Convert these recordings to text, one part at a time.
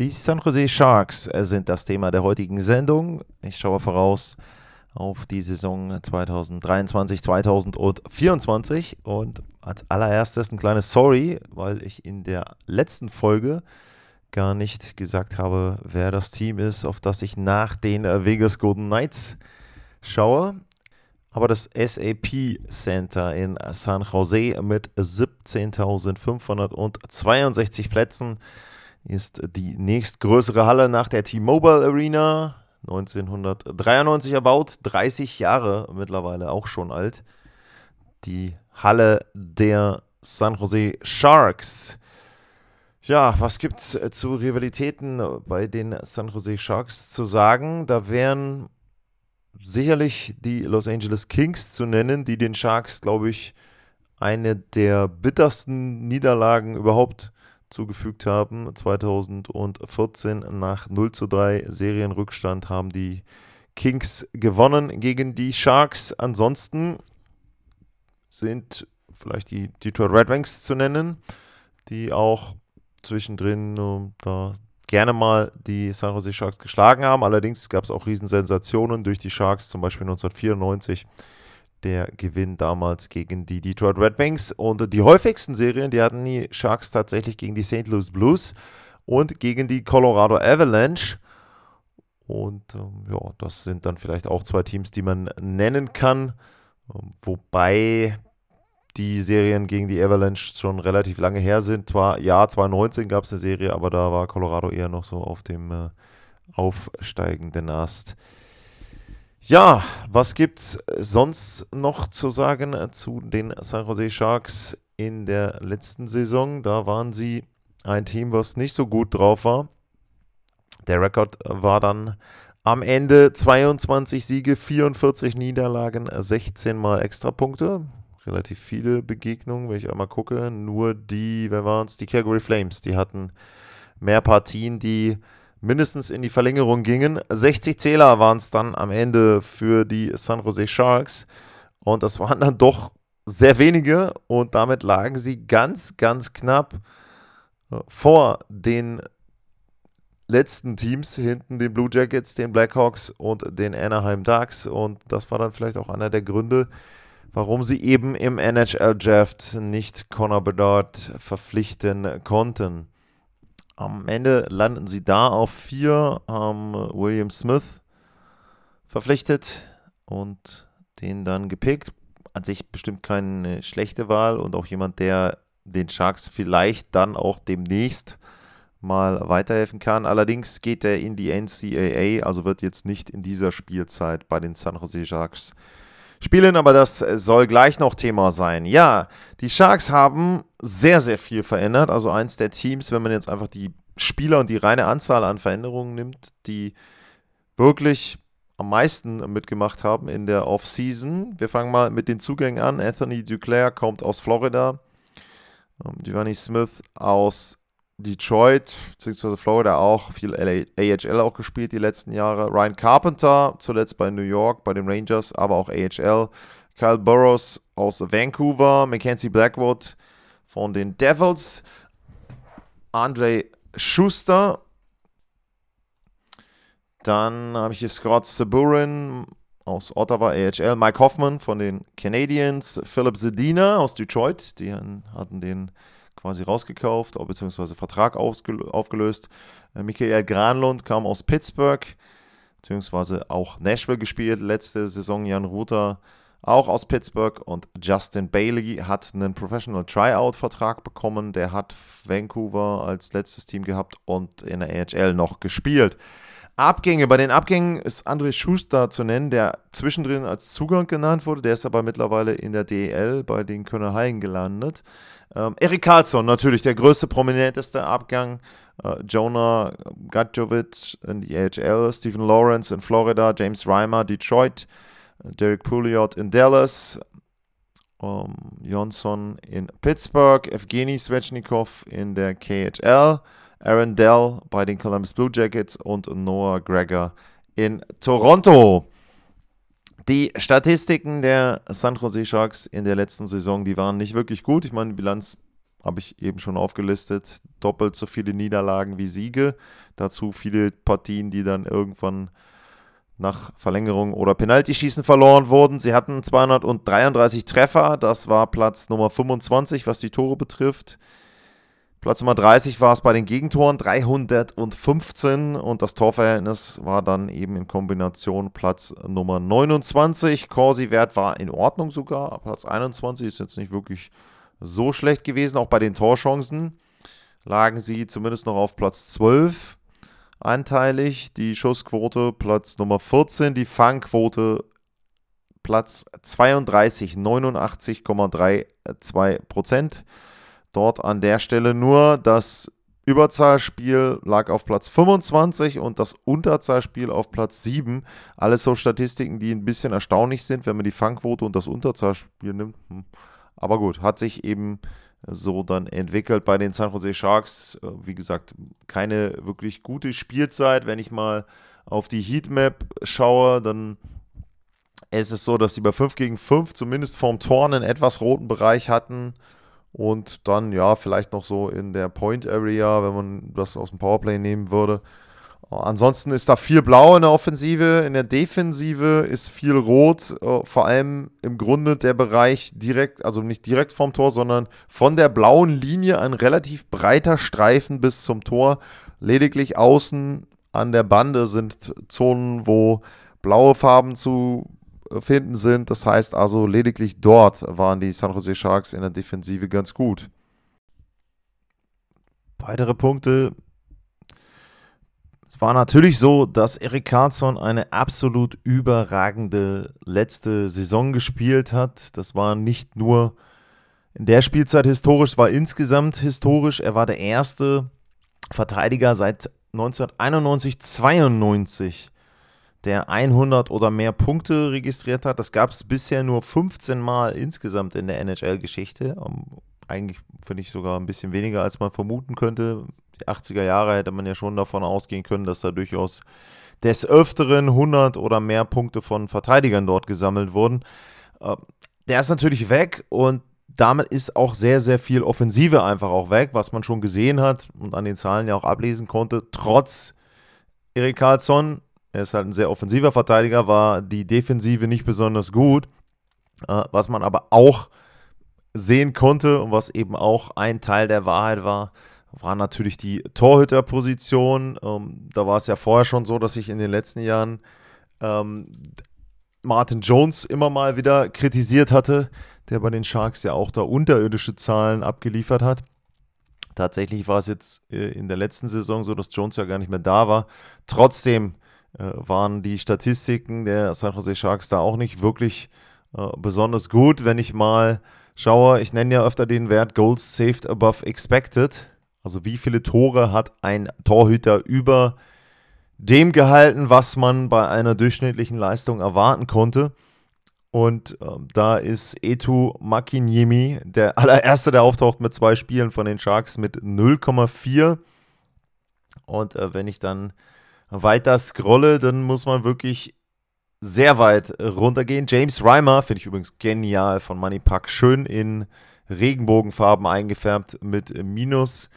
Die San Jose Sharks sind das Thema der heutigen Sendung. Ich schaue voraus auf die Saison 2023, 2024 und als allererstes ein kleines Sorry, weil ich in der letzten Folge gar nicht gesagt habe, wer das Team ist, auf das ich nach den Vegas Golden Knights schaue. Aber das SAP Center in San Jose mit 17.562 Plätzen ist die nächstgrößere Halle nach der T-Mobile Arena. 1993 erbaut, 30 Jahre mittlerweile auch schon alt. Die Halle der San Jose Sharks. Ja, was gibt's zu Rivalitäten bei den San Jose Sharks zu sagen? Da wären sicherlich die Los Angeles Kings zu nennen, die den Sharks, glaube ich, eine der bittersten Niederlagen überhaupt zugefügt haben. 2014 nach 0 zu 3 Serienrückstand haben die Kings gewonnen gegen die Sharks. Ansonsten sind vielleicht die Detroit Red Wings zu nennen, die auch zwischendrin uh, da gerne mal die San Jose Sharks geschlagen haben. Allerdings gab es auch Riesensensationen durch die Sharks, zum Beispiel 1994 der Gewinn damals gegen die Detroit Red Wings. Und die häufigsten Serien, die hatten die Sharks tatsächlich gegen die St. Louis Blues und gegen die Colorado Avalanche. Und ähm, ja, das sind dann vielleicht auch zwei Teams, die man nennen kann. Ähm, wobei die Serien gegen die Avalanche schon relativ lange her sind. Zwar, ja, 2019 gab es eine Serie, aber da war Colorado eher noch so auf dem äh, aufsteigenden Ast. Ja, was gibt's sonst noch zu sagen zu den San Jose Sharks in der letzten Saison? Da waren sie ein Team, was nicht so gut drauf war. Der Rekord war dann am Ende 22 Siege, 44 Niederlagen, 16 mal Extrapunkte relativ viele Begegnungen, wenn ich einmal gucke. Nur die, wer waren es? Die Calgary Flames. Die hatten mehr Partien, die mindestens in die Verlängerung gingen. 60 Zähler waren es dann am Ende für die San Jose Sharks. Und das waren dann doch sehr wenige. Und damit lagen sie ganz, ganz knapp äh, vor den letzten Teams, hinten den Blue Jackets, den Blackhawks und den Anaheim Ducks. Und das war dann vielleicht auch einer der Gründe, warum sie eben im NHL-Draft nicht Connor Bedard verpflichten konnten. Am Ende landen sie da auf vier, haben William Smith verpflichtet und den dann gepickt. An sich bestimmt keine schlechte Wahl und auch jemand, der den Sharks vielleicht dann auch demnächst mal weiterhelfen kann. Allerdings geht er in die NCAA, also wird jetzt nicht in dieser Spielzeit bei den San Jose Sharks spielen, aber das soll gleich noch Thema sein. Ja, die Sharks haben sehr, sehr viel verändert. Also eins der Teams, wenn man jetzt einfach die Spieler und die reine Anzahl an Veränderungen nimmt, die wirklich am meisten mitgemacht haben in der Offseason. Wir fangen mal mit den Zugängen an. Anthony Duclair kommt aus Florida. Ähm, Giovanni Smith aus Detroit bzw. Florida auch viel AHL auch gespielt die letzten Jahre. Ryan Carpenter zuletzt bei New York, bei den Rangers, aber auch AHL. Kyle Burrows aus Vancouver, Mackenzie Blackwood von den Devils, Andre Schuster. Dann habe ich hier Scott Saburin aus Ottawa AHL, Mike Hoffman von den Canadiens, Philip Zedina aus Detroit, die hatten den quasi rausgekauft, beziehungsweise Vertrag aufgelöst. Äh, Michael Granlund kam aus Pittsburgh, beziehungsweise auch Nashville gespielt letzte Saison. Jan Ruther auch aus Pittsburgh und Justin Bailey hat einen Professional Tryout-Vertrag bekommen. Der hat Vancouver als letztes Team gehabt und in der AHL noch gespielt. Abgänge. Bei den Abgängen ist André Schuster zu nennen, der zwischendrin als Zugang genannt wurde. Der ist aber mittlerweile in der DEL bei den Kölner Haien gelandet. Ähm, Erik Karlsson, natürlich der größte, prominenteste Abgang. Äh, Jonah Gadjovic in die AHL, Stephen Lawrence in Florida, James Reimer, Detroit, Derek Pouliot in Dallas, um, Johnson in Pittsburgh, Evgeny Svechnikov in der KHL. Aaron Dell bei den Columbus Blue Jackets und Noah Gregor in Toronto. Die Statistiken der San Jose Sharks in der letzten Saison, die waren nicht wirklich gut. Ich meine, die Bilanz habe ich eben schon aufgelistet. Doppelt so viele Niederlagen wie Siege. Dazu viele Partien, die dann irgendwann nach Verlängerung oder Penaltyschießen verloren wurden. Sie hatten 233 Treffer. Das war Platz Nummer 25, was die Tore betrifft. Platz Nummer 30 war es bei den Gegentoren 315 und das Torverhältnis war dann eben in Kombination Platz Nummer 29. Corsi-Wert war in Ordnung sogar. Platz 21 ist jetzt nicht wirklich so schlecht gewesen. Auch bei den Torchancen lagen sie zumindest noch auf Platz 12 anteilig. Die Schussquote Platz Nummer 14, die Fangquote Platz 32, 89,32 Prozent. Dort an der Stelle nur das Überzahlspiel lag auf Platz 25 und das Unterzahlspiel auf Platz 7. Alles so Statistiken, die ein bisschen erstaunlich sind, wenn man die Fangquote und das Unterzahlspiel nimmt. Hm. Aber gut, hat sich eben so dann entwickelt bei den San Jose Sharks. Äh, wie gesagt, keine wirklich gute Spielzeit. Wenn ich mal auf die Heatmap schaue, dann ist es so, dass sie bei 5 gegen 5 zumindest vorm Tor einen etwas roten Bereich hatten. Und dann, ja, vielleicht noch so in der Point Area, wenn man das aus dem Powerplay nehmen würde. Ansonsten ist da viel Blau in der Offensive, in der Defensive ist viel Rot, äh, vor allem im Grunde der Bereich direkt, also nicht direkt vom Tor, sondern von der blauen Linie ein relativ breiter Streifen bis zum Tor. Lediglich außen an der Bande sind Zonen, wo blaue Farben zu finden sind. Das heißt also, lediglich dort waren die San Jose Sharks in der Defensive ganz gut. Weitere Punkte. Es war natürlich so, dass Erik Karlsson eine absolut überragende letzte Saison gespielt hat. Das war nicht nur in der Spielzeit historisch, war insgesamt historisch. Er war der erste Verteidiger seit 1991, 92, der 100 oder mehr Punkte registriert hat. Das gab es bisher nur 15 Mal insgesamt in der NHL-Geschichte. Eigentlich finde ich sogar ein bisschen weniger, als man vermuten könnte. Die 80er Jahre hätte man ja schon davon ausgehen können, dass da durchaus des Öfteren 100 oder mehr Punkte von Verteidigern dort gesammelt wurden. Äh, der ist natürlich weg und damit ist auch sehr, sehr viel Offensive einfach auch weg, was man schon gesehen hat und an den Zahlen ja auch ablesen konnte. Trotz Erik Karlsson er ist halt ein sehr offensiver Verteidiger, war die Defensive nicht besonders gut. Äh, was man aber auch sehen konnte und was eben auch ein Teil der Wahrheit war, war natürlich die Torhüterposition. Ähm, da war es ja vorher schon so, dass ich in den letzten Jahren ähm, Martin Jones immer mal wieder kritisiert hatte, der bei den Sharks ja auch da unterirdische Zahlen abgeliefert hat. Tatsächlich war es jetzt äh, in der letzten Saison so, dass Jones ja gar nicht mehr da war. Trotzdem waren die Statistiken der San Jose Sharks da auch nicht wirklich äh, besonders gut. Wenn ich mal schaue, ich nenne ja öfter den Wert Goals saved above expected. Also wie viele Tore hat ein Torhüter über dem gehalten, was man bei einer durchschnittlichen Leistung erwarten konnte. Und äh, da ist Etu Makinyemi der allererste, der auftaucht mit zwei Spielen von den Sharks mit 0,4. Und äh, wenn ich dann weiter scrolle, dann muss man wirklich sehr weit runtergehen. James Reimer finde ich übrigens genial von Moneypack. Schön in Regenbogenfarben eingefärbt mit minus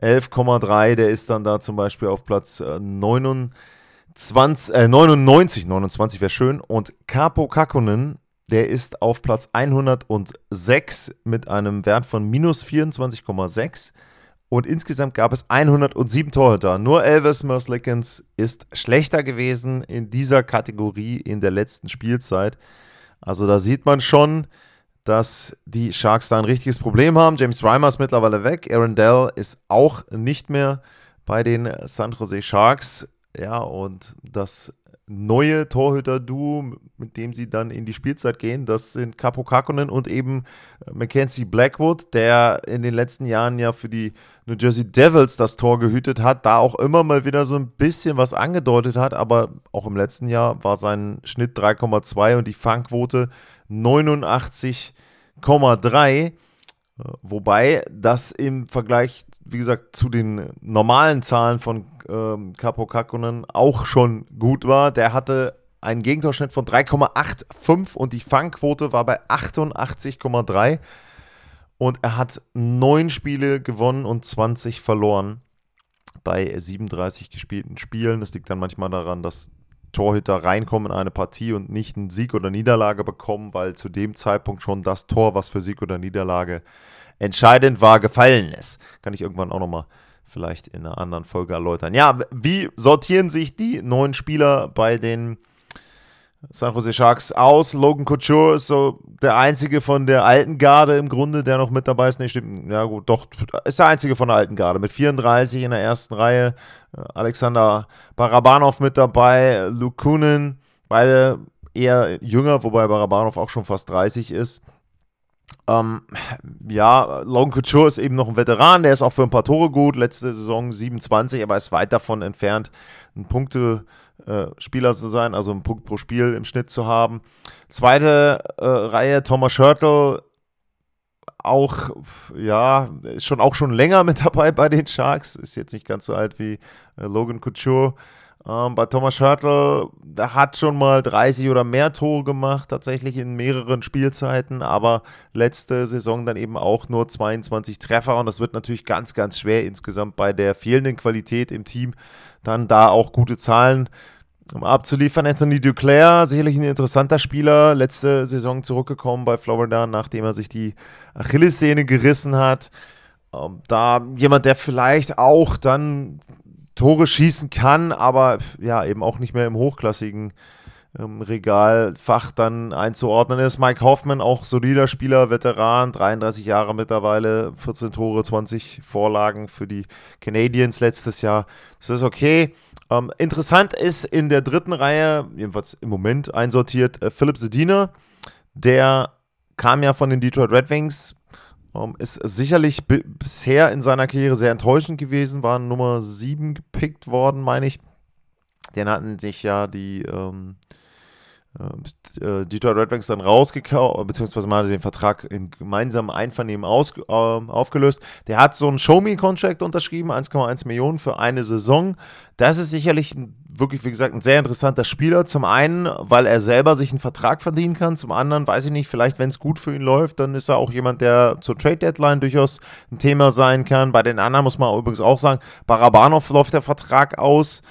11,3. Der ist dann da zum Beispiel auf Platz 29, äh, 99, 29 wäre schön. Und Capo Kakkonen, der ist auf Platz 106 mit einem Wert von minus 24,6. Und insgesamt gab es 107 Torhüter. Nur Elvis Merslickens ist schlechter gewesen in dieser Kategorie in der letzten Spielzeit. Also da sieht man schon, dass die Sharks da ein richtiges Problem haben. James Reimer ist mittlerweile weg. Aaron Dell ist auch nicht mehr bei den San Jose Sharks. Ja, und das neue Torhüter-Duo, mit dem sie dann in die Spielzeit gehen. Das sind Capo Kakkonen und eben äh, Mackenzie Blackwood, der in den letzten Jahren ja für die New Jersey Devils das Tor gehütet hat, da auch immer mal wieder so ein bisschen was angedeutet hat, aber auch im letzten Jahr war sein Schnitt 3,2 und die Fangquote 89,3. Wobei das im Vergleich, wie gesagt, zu den normalen Zahlen von ähm, Capo Kakkonen auch schon gut war. Der hatte einen Gegentorschnitt von 3,85 und die Fangquote war bei 88,3. Und er hat neun Spiele gewonnen und 20 verloren bei 37 gespielten Spielen. Das liegt dann manchmal daran, dass Torhüter reinkommen in eine Partie und nicht einen Sieg oder Niederlage bekommen, weil zu dem Zeitpunkt schon das Tor, was für Sieg oder Niederlage entscheidend war, gefallen ist. Kann ich irgendwann auch nochmal vielleicht in einer anderen Folge erläutern. Ja, wie sortieren sich die neuen Spieler bei den San Jose Sharks aus? Logan Couture ist so der einzige von der alten Garde im Grunde, der noch mit dabei ist. Nee, stimmt. Ja, gut, doch, ist der einzige von der alten Garde. Mit 34 in der ersten Reihe. Alexander Barabanov mit dabei. Luke Kunin, beide eher jünger, wobei Barabanov auch schon fast 30 ist. Ähm, ja, Logan Couture ist eben noch ein Veteran, der ist auch für ein paar Tore gut. Letzte Saison 27, aber ist weit davon entfernt, ein Punkte-Spieler äh, zu sein, also einen Punkt pro Spiel im Schnitt zu haben. Zweite äh, Reihe, Thomas Schörtl, auch, ja, ist schon auch schon länger mit dabei bei den Sharks, ist jetzt nicht ganz so alt wie äh, Logan Couture. Ähm, bei Thomas Hörtl, der hat schon mal 30 oder mehr Tore gemacht, tatsächlich in mehreren Spielzeiten, aber letzte Saison dann eben auch nur 22 Treffer und das wird natürlich ganz, ganz schwer insgesamt bei der fehlenden Qualität im Team dann da auch gute Zahlen um abzuliefern. Anthony Duclair, sicherlich ein interessanter Spieler, letzte Saison zurückgekommen bei Florida, nachdem er sich die Achillessehne gerissen hat. Ähm, da jemand, der vielleicht auch dann Tore schießen kann, aber ja, eben auch nicht mehr im hochklassigen ähm, Regalfach dann einzuordnen ist. Mike Hoffman, auch solider Spieler, Veteran, 33 Jahre mittlerweile, 14 Tore, 20 Vorlagen für die Canadiens letztes Jahr. Das ist okay. Ähm, interessant ist in der dritten Reihe, jedenfalls im Moment einsortiert, äh, Philipp Sedina. Der kam ja von den Detroit Red Wings, um, ähm, ist sicherlich bisher in seiner Karriere sehr enttäuschend gewesen, war Nummer 7 gepickt worden, meine ich. Den hatten sich ja die ähm, äh, Detroit Red Wings dann rausgekauft, beziehungsweise man hat den Vertrag in gemeinsamem Einvernehmen aus, äh, aufgelöst. Der hat so einen Show-Me-Contract unterschrieben, 1,1 Millionen für eine Saison. Das ist sicherlich wirklich, wie gesagt, ein sehr interessanter Spieler. Zum einen, weil er selber sich einen Vertrag verdienen kann. Zum anderen, weiß ich nicht, vielleicht, wenn es gut für ihn läuft, dann ist er auch jemand, der zur Trade-Deadline durchaus ein Thema sein kann. Bei den anderen muss man übrigens auch sagen, Barabanov läuft der Vertrag aus.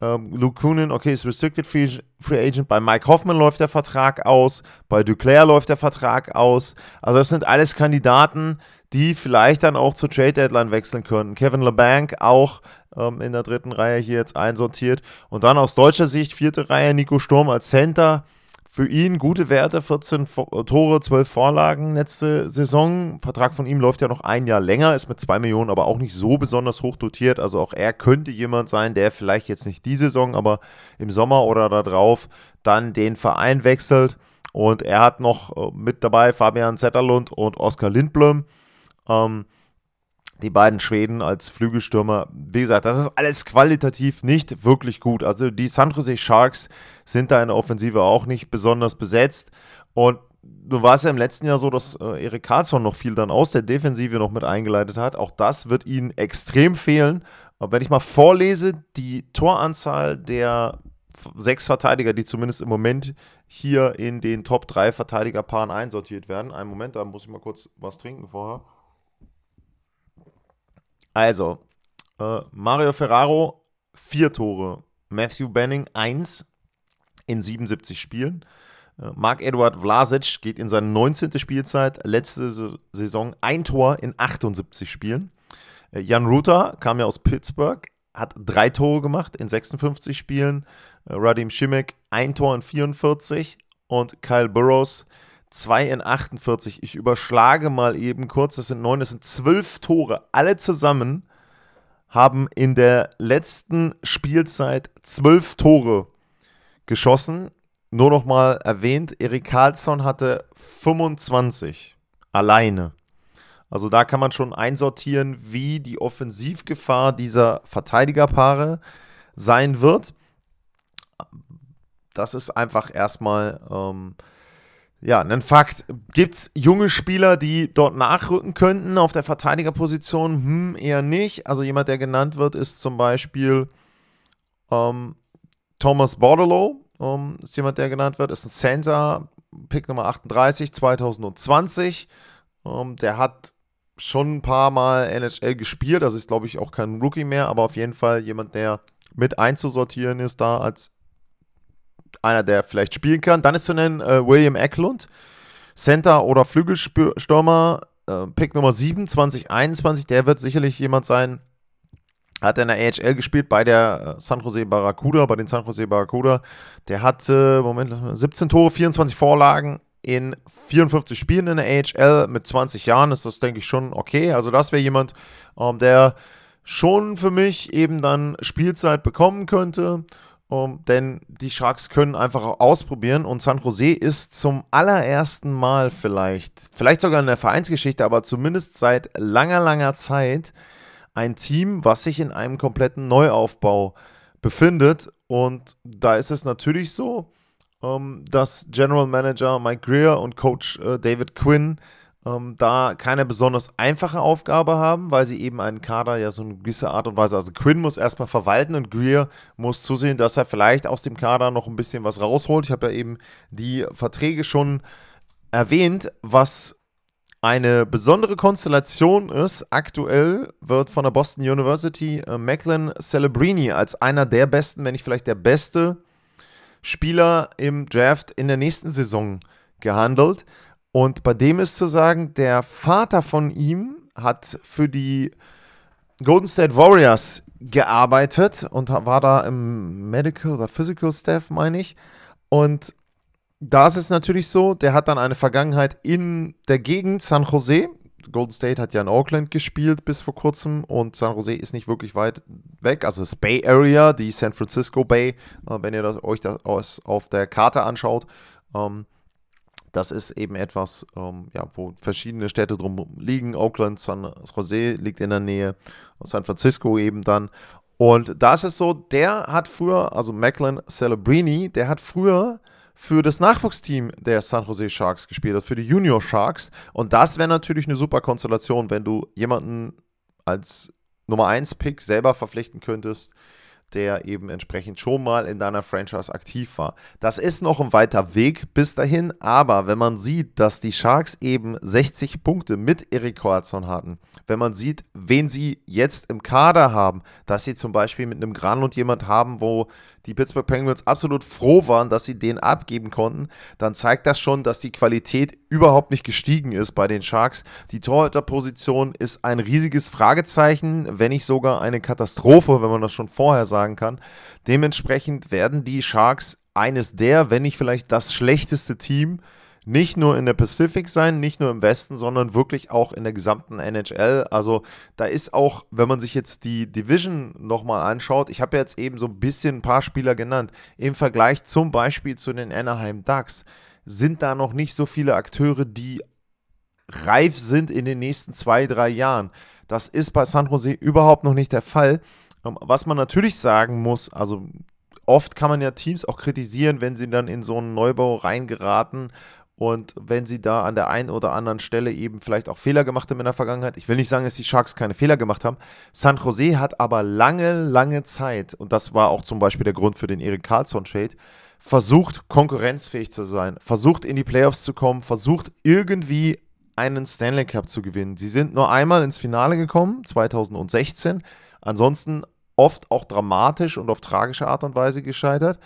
Ähm, Luke Kunin, okay, ist Restricted Free, Free, Agent. Bei Mike Hoffman läuft der Vertrag aus. Bei Duclair läuft der Vertrag aus. Also, das sind alles Kandidaten, die vielleicht dann auch zur Trade Deadline wechseln können. Kevin LeBanc auch ähm, in der dritten Reihe hier jetzt einsortiert. Und dann aus deutscher Sicht, vierte Reihe, Nico Sturm als Center. Für ihn gute Werte, 14 äh, Tore, 12 Vorlagen letzte Saison. Vertrag von ihm läuft ja noch ein Jahr länger, ist mit 2 Millionen aber auch nicht so besonders hoch dotiert. Also auch er könnte jemand sein, der vielleicht jetzt nicht die Saison, aber im Sommer oder darauf dann den Verein wechselt. Und er hat noch äh, mit dabei Fabian Zetterlund und Oskar Lindblom. Ähm, die beiden Schweden als Flügelstürmer. Wie gesagt, das ist alles qualitativ nicht wirklich gut. Also die San Jose Sharks sind da in der Offensive auch nicht besonders besetzt. Und nun war es ja im letzten Jahr so, dass äh, Erik Karlsson noch viel dann aus der Defensive noch mit eingeleitet hat. Auch das wird ihnen extrem fehlen. Aber wenn ich mal vorlese, die Toranzahl der sechs Verteidiger, die zumindest im Moment hier in den Top 3 Verteidigerpaaren einsortiert werden. Einen Moment, da muss ich mal kurz was trinken vorher. Also, äh, Mario Ferraro, vier Tore. Matthew Benning, eins in 77 Spielen. Äh, Marc-Edouard Vlasic geht in seine 19. Spielzeit, letzte Saison ein Tor in 78 Spielen. Äh, Jan Ruther kam ja aus Pittsburgh, hat drei Tore gemacht in 56 Spielen. Äh, Radim Šimek ein Tor in 44 und Kyle Burrows 2 in 48. Ich überschlage mal eben kurz, das sind neun, das sind zwölf Tore, alle zusammen haben in der letzten Spielzeit zwölf Tore geschossen. Nur noch mal erwähnt, Erik Karlsson hatte 25 alleine. Also da kann man schon einsortieren, wie die Offensivgefahr dieser Verteidigerpaare sein wird. Das ist einfach erstmal ähm, ja, ein Fakt. Gibt es junge Spieler, die dort nachrücken könnten auf der Verteidigerposition? Hm, eher nicht. Also jemand, der genannt wird, ist zum Beispiel ähm, Thomas Bordelow. Ähm, ist jemand, der genannt wird. Ist ein Center, Pick Nummer 38, 2020. Ähm, der hat schon ein paar Mal NHL gespielt. Also ist, glaube ich, auch kein Rookie mehr, aber auf jeden Fall jemand, der mit einzusortieren ist da als einer, der vielleicht spielen kann. Dann ist zu nennen äh, William Eklund, Center oder Flügelstürmer, äh, Pick Nummer 7, 2021. Der wird sicherlich jemand sein, hat in der AHL gespielt bei der äh, San Jose Barracuda, bei den San Jose Barracuda. Der hatte, Moment, 17 Tore, 24 Vorlagen in 54 Spielen in der AHL mit 20 Jahren. Ist das, denke ich, schon okay. Also, das wäre jemand, ähm, der schon für mich eben dann Spielzeit bekommen könnte. Um, denn die Sharks können einfach ausprobieren und San Jose ist zum allerersten Mal vielleicht, vielleicht sogar in der Vereinsgeschichte, aber zumindest seit langer, langer Zeit ein Team, was sich in einem kompletten Neuaufbau befindet. Und da ist es natürlich so, um, dass General Manager Mike Greer und Coach uh, David Quinn ähm, da keine besonders einfache Aufgabe haben, weil sie eben einen Kader ja so eine gewisse Art und Weise, also Quinn muss erstmal verwalten und Greer muss zusehen, dass er vielleicht aus dem Kader noch ein bisschen was rausholt. Ich habe ja eben die Verträge schon erwähnt, was eine besondere Konstellation ist. Aktuell wird von der Boston University äh, Macklin Celebrini als einer der besten, wenn nicht vielleicht der beste Spieler im Draft in der nächsten Saison gehandelt. Und bei dem ist zu sagen, der Vater von ihm hat für die Golden State Warriors gearbeitet und war da im Medical oder Physical Staff, meine ich. Und da ist es natürlich so, der hat dann eine Vergangenheit in der Gegend San Jose. Golden State hat ja in Oakland gespielt bis vor kurzem und San Jose ist nicht wirklich weit weg. Also das Bay Area, die San Francisco Bay, äh, wenn ihr das, euch das auf der Karte anschaut. Ähm, das ist eben etwas, ähm, ja, wo verschiedene Städte drum liegen. Oakland, San Jose liegt in der Nähe, San Francisco eben dann. Und da ist es so, der hat früher, also Macklin Celebrini, der hat früher für das Nachwuchsteam der San Jose Sharks gespielt hat, für die Junior Sharks. Und das wäre natürlich eine super Konstellation, wenn du jemanden als Nummer 1 Pick selber verpflichten könntest, der eben entsprechend schon mal in deiner Franchise aktiv war. Das ist noch ein weiter Weg bis dahin, aber wenn man sieht, dass die Sharks eben 60 Punkte mit Erik Karlsson hatten, wenn man sieht, wen sie jetzt im Kader haben, dass sie zum Beispiel mit einem Granlund jemand haben, wo die Pittsburgh Penguins absolut froh waren, dass sie den abgeben konnten, dann zeigt das schon, dass die Qualität überhaupt nicht gestiegen ist bei den Sharks. Die Torhüterposition ist ein riesiges Fragezeichen, wenn nicht sogar eine Katastrophe, wenn man das schon vorher sagen kann. Dementsprechend werden die Sharks eines der, wenn nicht vielleicht das schlechteste Team nicht nur in der Pacific sein, nicht nur im Westen, sondern wirklich auch in der gesamten NHL. Also da ist auch, wenn man sich jetzt die Division nochmal anschaut, ich habe jetzt eben so ein bisschen ein paar Spieler genannt, im Vergleich zum Beispiel zu den Anaheim Ducks sind da noch nicht so viele Akteure, die reif sind in den nächsten zwei, drei Jahren. Das ist bei San Jose überhaupt noch nicht der Fall. Ähm, was man natürlich sagen muss, also oft kann man ja Teams auch kritisieren, wenn sie dann in so einen Neubau reingeraten und wenn sie da an der einen oder anderen Stelle eben vielleicht auch Fehler gemacht haben in der Vergangenheit, ich will nicht sagen, dass die Sharks keine Fehler gemacht haben. San Jose hat aber lange, lange Zeit, und das war auch zum Beispiel der Grund für den Erik Carlson-Trade, versucht, konkurrenzfähig zu sein, versucht in die Playoffs zu kommen, versucht irgendwie einen Stanley Cup zu gewinnen. Sie sind nur einmal ins Finale gekommen, 2016. Ansonsten oft auch dramatisch und auf tragische Art und Weise gescheitert.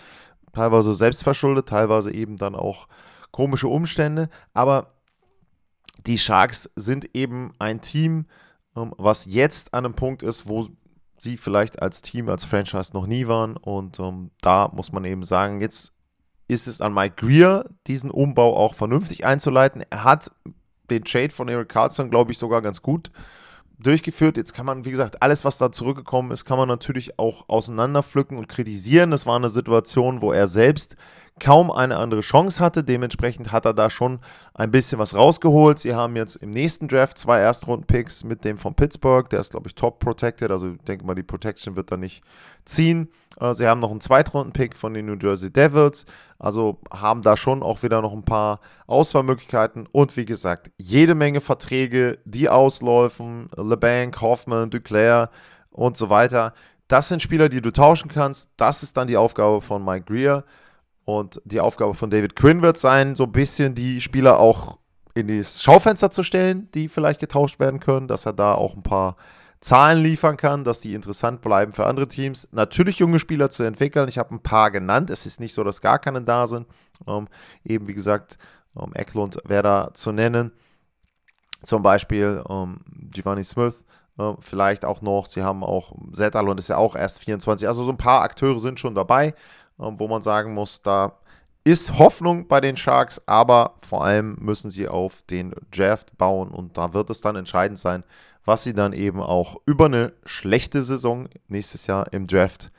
Teilweise selbstverschuldet, teilweise eben dann auch komische Umstände, aber die Sharks sind eben ein Team, ähm, was jetzt an einem Punkt ist, wo sie vielleicht als Team, als Franchise noch nie waren. Und ähm, da muss man eben sagen, jetzt ist es an Mike Greer, diesen Umbau auch vernünftig einzuleiten. Er hat den Trade von Eric Carlson, glaube ich, sogar ganz gut durchgeführt. Jetzt kann man, wie gesagt, alles, was da zurückgekommen ist, kann man natürlich auch auseinanderpflücken und kritisieren. Das war eine Situation, wo er selbst kaum eine andere Chance hatte. Dementsprechend hat er da schon ein bisschen was rausgeholt. Sie haben jetzt im nächsten Draft zwei Erstrunden-Picks mit dem von Pittsburgh. Der ist, glaube ich, top protected. Also ich denke mal, die Protection wird da nicht ziehen. Äh, sie haben noch einen Zweitrunden-Pick von den New Jersey Devils. Also haben da schon auch wieder noch ein paar Auswahlmöglichkeiten. Und wie gesagt, jede Menge Verträge, die ausläufen. LeBanc, Hoffman, Duclair und so weiter. Das sind Spieler, die du tauschen kannst. Das ist dann die Aufgabe von Mike Greer. Und die Aufgabe von David Quinn wird sein, so ein bisschen die Spieler auch in das Schaufenster zu stellen, die vielleicht getauscht werden können, dass er da auch ein paar Zahlen liefern kann, dass die interessant bleiben für andere Teams. Natürlich junge Spieler zu entwickeln. Ich habe ein paar genannt. Es ist nicht so, dass gar keine da sind. Ähm, eben wie gesagt, ähm, Eklund wäre da zu nennen. Zum Beispiel ähm, Giovanni Smith, äh, vielleicht auch noch. Sie haben auch Zetalon ist ja auch erst 24. Also so ein paar Akteure sind schon dabei. Ähm, wo man sagen muss, da ist Hoffnung bei den Sharks, aber vor allem müssen sie auf den Draft bauen und da wird es dann entscheidend sein, was sie dann eben auch über eine schlechte Saison nächstes Jahr im Draft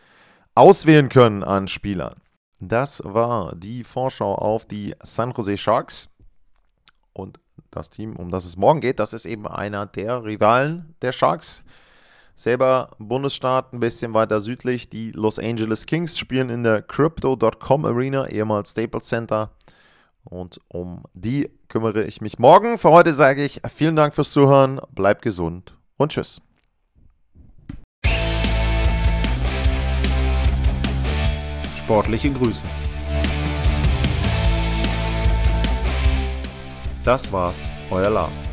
auswählen können an Spielern. Das war die Vorschau auf die San Jose Sharks und das Team, um das es morgen geht, das ist eben einer der Rivalen der Sharks. Selber Bundesstaat ein bisschen weiter südlich. Die Los Angeles Kings spielen in der Crypto.com Arena, ehemals Staples Center. Und um die kümmere ich mich morgen. Für heute sage ich vielen Dank fürs Zuhören, bleibt gesund und tschüss. Sportliche Grüße. Das war's, euer Lars.